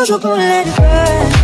Cause we're gonna let it burn.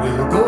We'll go